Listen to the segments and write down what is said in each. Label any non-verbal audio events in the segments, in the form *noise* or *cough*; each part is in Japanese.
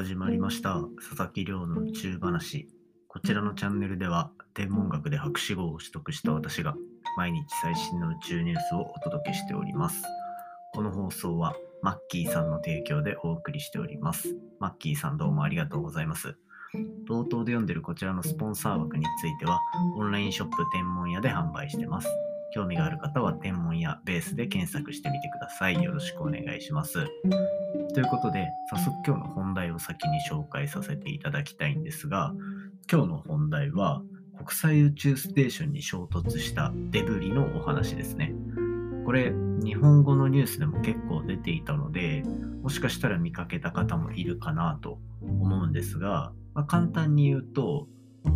始まりました。佐々木亮の宇宙話。こちらのチャンネルでは天文学で博士号を取得した私が毎日最新の宇宙ニュースをお届けしております。この放送はマッキーさんの提供でお送りしております。マッキーさんどうもありがとうございます。冒頭で読んでるこちらのスポンサー枠についてはオンラインショップ天文屋で販売してます。興味がある方は天文やベースで検索してみてください。よろしくお願いします。ということで、早速今日の本題を先に紹介させていただきたいんですが、今日の本題は国際宇宙ステーションに衝突したデブリのお話ですね。これ、日本語のニュースでも結構出ていたので、もしかしたら見かけた方もいるかなと思うんですが、まあ、簡単に言うと、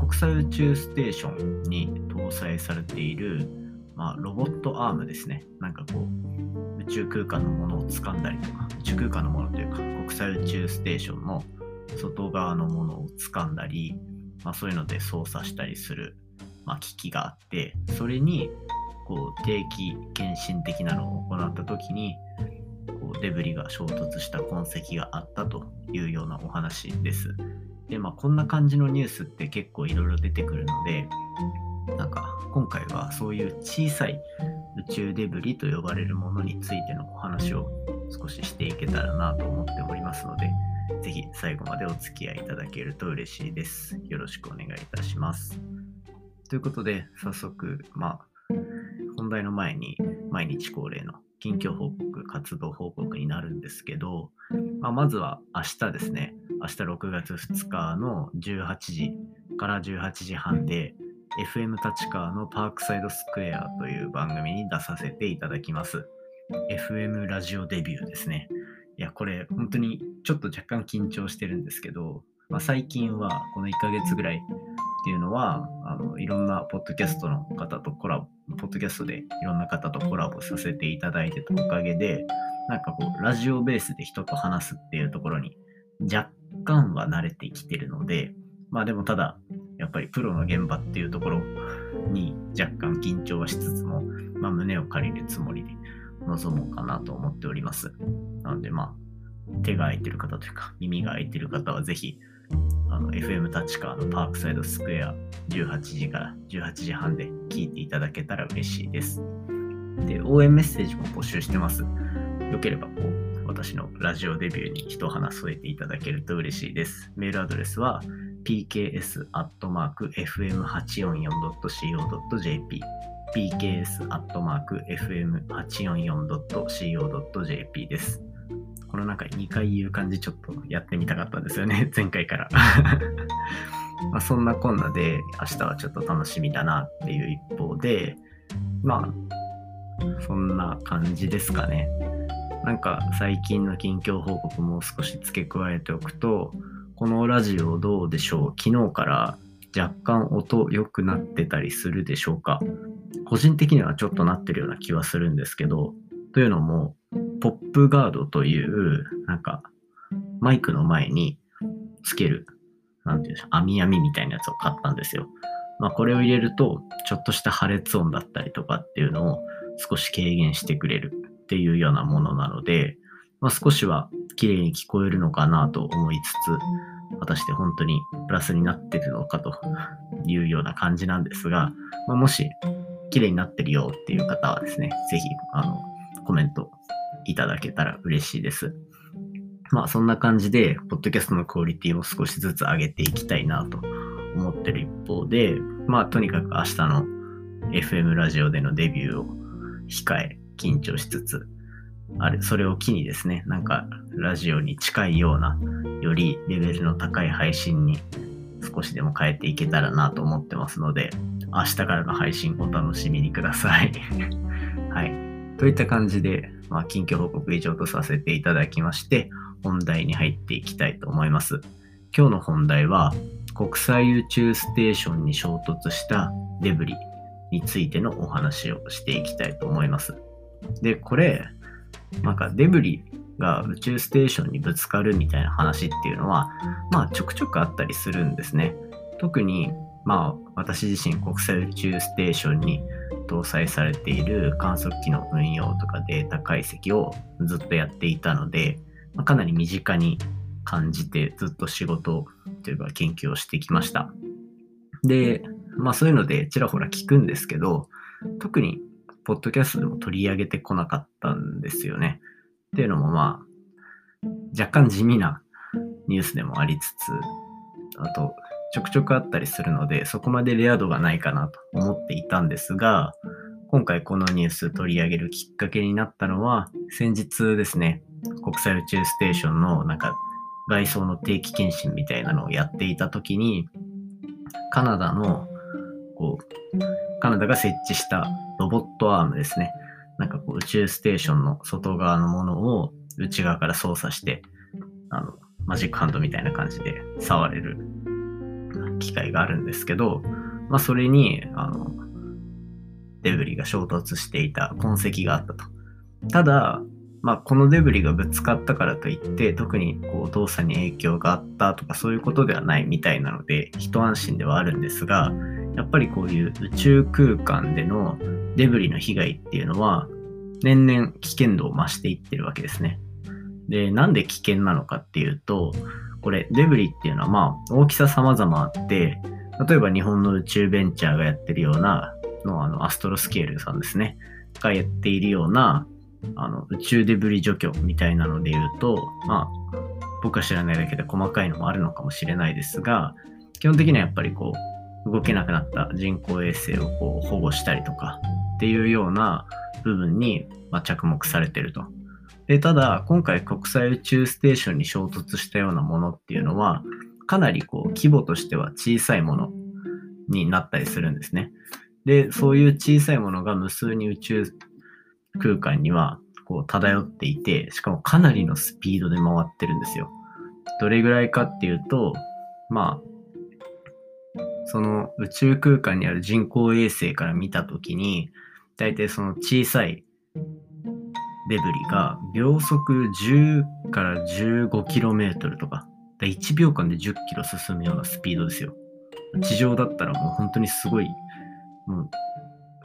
国際宇宙ステーションに搭載されているまあ、ロボットアームですね。なんかこう、宇宙空間のものを掴んだりとか、宇宙空間のものというか、国際宇宙ステーションの外側のものを掴んだり、まあ、そういうので操作したりする、まあ、機器があって、それにこう定期検診的なのを行った時に、こうデブリが衝突した痕跡があったというようなお話です。で、まあ、こんな感じのニュースって結構いろいろ出てくるので、なんか今回はそういう小さい宇宙デブリと呼ばれるものについてのお話を少ししていけたらなと思っておりますので、ぜひ最後までお付き合いいただけると嬉しいです。よろしくお願いいたします。ということで、早速、まあ、本題の前に毎日恒例の近況報告、活動報告になるんですけど、まあ、まずは明日ですね、明日6月2日の18時から18時半で、FM 立川のパークサイドスクエアという番組に出させていただきます。FM ラジオデビューですね。いや、これ本当にちょっと若干緊張してるんですけど、まあ、最近はこの1ヶ月ぐらいっていうのは、あのいろんなポッドキャストの方とコラボ、ポッドキャストでいろんな方とコラボさせていただいてたおかげで、なんかこう、ラジオベースで人と話すっていうところに若干は慣れてきてるので、まあでもただ、やっぱりプロの現場っていうところに若干緊張はしつつも、まあ、胸を借りるつもりで臨もうかなと思っております。なので、まあ、手が空いてる方というか、耳が空いてる方はぜひ、あの FM 立川のパークサイドスクエア18時から18時半で聞いていただけたら嬉しいです。で、応援メッセージも募集してます。よければ、こう、私のラジオデビューに一話添えていただけると嬉しいです。メールアドレスは、pks.fm844.co.jp pks.fm844.co.jp です。この中2回言う感じちょっとやってみたかったんですよね、*laughs* 前回から *laughs* まあそんなこんなで明日はちょっと楽しみだなっていう一方で、まあ、そんな感じですかね。なんか最近の近況報告も少し付け加えておくと、このラジオどうでしょう？昨日から若干音良くなってたりするでしょうか？個人的にはちょっとなってるような気はするんですけど、というのも、ポップガードという、なんか、マイクの前につける、なんていうんでしょう、網網みたいなやつを買ったんですよ。まあ、これを入れると、ちょっとした破裂音だったりとかっていうのを少し軽減してくれるっていうようなものなので、まあ、少しは綺麗に聞こえるのかなと思いつつ、果たして本当にプラスになってるのかと *laughs* いうような感じなんですが、まあ、もし綺麗になってるよっていう方はですね、ぜひあのコメントいただけたら嬉しいです。まあそんな感じで、ポッドキャストのクオリティを少しずつ上げていきたいなと思ってる一方で、まあとにかく明日の FM ラジオでのデビューを控え、緊張しつつ、あれ、それを機にですね、なんかラジオに近いような、よりレベルの高い配信に少しでも変えていけたらなと思ってますので、明日からの配信お楽しみにください。*laughs* はい。といった感じで、まあ、近況報告以上とさせていただきまして、本題に入っていきたいと思います。今日の本題は、国際宇宙ステーションに衝突したデブリについてのお話をしていきたいと思います。で、これ、なんかデブリが宇宙ステーションにぶつかるみたいな話っていうのは、まあちょくちょくあったりするんですね。特に、まあ私自身国際宇宙ステーションに搭載されている観測機の運用とかデータ解析をずっとやっていたので、まあ、かなり身近に感じてずっと仕事というか研究をしてきました。で、まあそういうのでちらほら聞くんですけど、特にポッドキャストでも取り上げてこなかったんですよね。っていうのもまあ、若干地味なニュースでもありつつ、あと、ちょくちょくあったりするので、そこまでレア度がないかなと思っていたんですが、今回このニュース取り上げるきっかけになったのは、先日ですね、国際宇宙ステーションのなんか外装の定期検診みたいなのをやっていた時に、カナダの、こう、カナダが設置したボットアームですね。なんかこう宇宙ステーションの外側のものを内側から操作して、あの、マジックハンドみたいな感じで触れる機械があるんですけど、まあそれに、あの、デブリが衝突していた痕跡があったと。ただ、まあ、このデブリがぶつかったからといって特にこう動作に影響があったとかそういうことではないみたいなので一安心ではあるんですがやっぱりこういう宇宙空間でのデブリの被害っていうのは年々危険度を増していってるわけですね。で、なんで危険なのかっていうと、これデブリっていうのはまあ大きさ様々あって、例えば日本の宇宙ベンチャーがやってるようなのあのアストロスケールさんですね、がやっているようなあの宇宙デブリ除去みたいなので言うと、まあ、僕は知らないだけで細かいのもあるのかもしれないですが、基本的にはやっぱりこう、動けなくなった人工衛星をこう保護したりとかっていうような部分に、ま着目されてると。で、ただ、今回国際宇宙ステーションに衝突したようなものっていうのは、かなりこう規模としては小さいものになったりするんですね。で、そういう小さいものが無数に宇宙空間にはこう漂っていて、しかもかなりのスピードで回ってるんですよ。どれぐらいかっていうと、まあ、その宇宙空間にある人工衛星から見たときに、大体その小さいデブリが秒速10から 15km とか、1秒間で 10km 進むようなスピードですよ。地上だったらもう本当にすごい、もう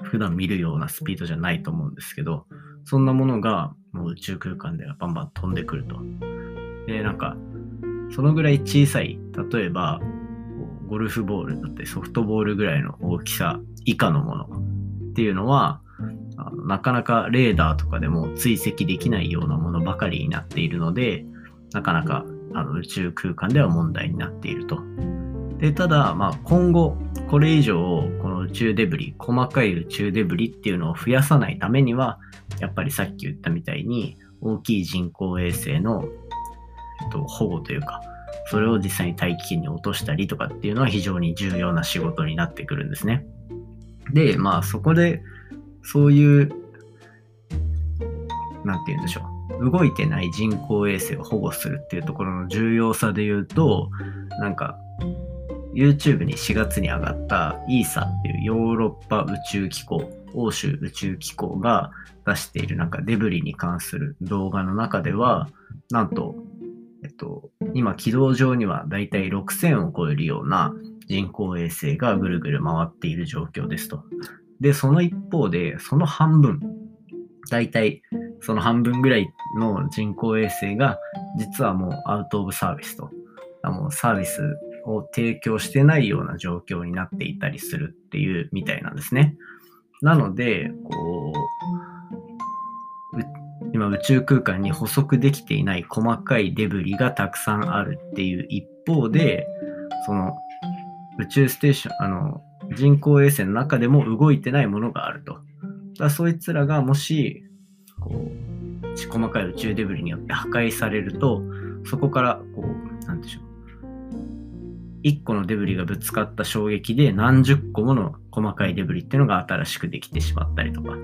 普段見るようなスピードじゃないと思うんですけど、そんなものがもう宇宙空間ではバンバン飛んでくると。で、なんか、そのぐらい小さい、例えば、ゴルフボールだってソフトボールぐらいの大きさ以下のものっていうのは、なかなかレーダーとかでも追跡できないようなものばかりになっているので、なかなかあの宇宙空間では問題になっていると。で、ただ、まあ、今後、これ以上、この宇宙デブリ、細かい宇宙デブリっていうのを増やさないためには、やっぱりさっき言ったみたいに、大きい人工衛星の、えっと、保護というか、それを実際に大気圏に落としたりとかっていうのは非常に重要な仕事になってくるんですね。で、まあそこで、そういう、なんて言うんでしょう。動いてない人工衛星を保護するっていうところの重要さで言うと、なんか、YouTube に4月に上がった ESA っていうヨーロッパ宇宙機構、欧州宇宙機構が出しているなんかデブリに関する動画の中では、なんと、えっと、今軌道上にはだいたい6000を超えるような人工衛星がぐるぐる回っている状況ですと。で、その一方で、その半分、だいたいその半分ぐらいの人工衛星が実はもうアウトオブサービスと。もうサービスを提供してないような状況になっていたりするっていうみたいなんですね。なので、こう、今宇宙空間に補足できていない細かいデブリがたくさんあるっていう一方で、その宇宙ステーション、あの、人工衛星の中でも動いてないものがあると。だそいつらがもし、こう、細かい宇宙デブリによって破壊されると、そこから、こう、なんでしょう。1個のデブリがぶつかった衝撃で何十個もの細かいデブリっていうのが新しくできてしまったりとかっ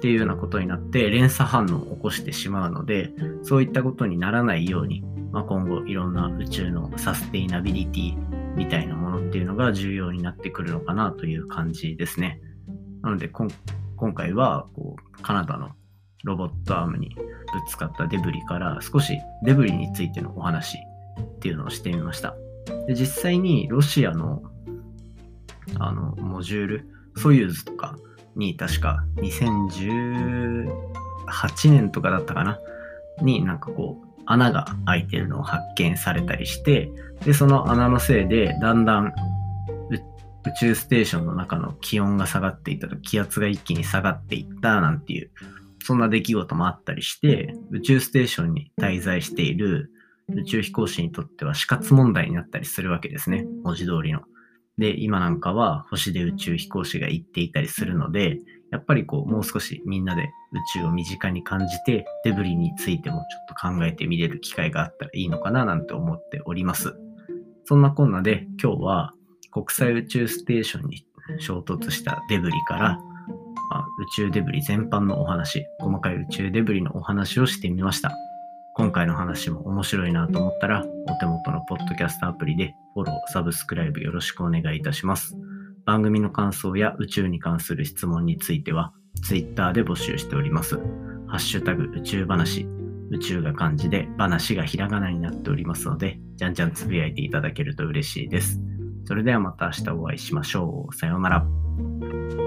ていうようなことになって連鎖反応を起こしてしまうのでそういったことにならないように、まあ、今後いろんな宇宙のサステイナビリティみたいなものっていうのが重要になってくるのかなという感じですね。なので今回はこうカナダのロボットアームにぶつかったデブリから少しデブリについてのお話っていうのをしてみました。で実際にロシアのあのモジュール、ソユーズとかに確か2018年とかだったかな？になんかこう穴が開いてるのを発見されたりしてでその穴のせいでだんだん宇宙ステーションの中の気温が下がっていたと気圧が一気に下がっていったなんていうそんな出来事もあったりして宇宙ステーションに滞在している宇宙飛行士にとっては死活問題になったりするわけですね文字通りの。で今なんかは星で宇宙飛行士が行っていたりするのでやっぱりこうもう少しみんなで宇宙を身近に感じてデブリについてもちょっと考えてみれる機会があったらいいのかななんて思っております。そんなこんなで今日は国際宇宙ステーションに衝突したデブリから、ま、宇宙デブリ全般のお話、細かい宇宙デブリのお話をしてみました。今回の話も面白いなと思ったら、お手元のポッドキャストアプリでフォロー、サブスクライブよろしくお願いいたします。番組の感想や宇宙に関する質問については、Twitter で募集しております。ハッシュタグ宇宙話、宇宙が漢字で話がひらがなになっておりますので、じゃんじゃんつぶやいていただけると嬉しいです。それではまた明日お会いしましょう。さようなら。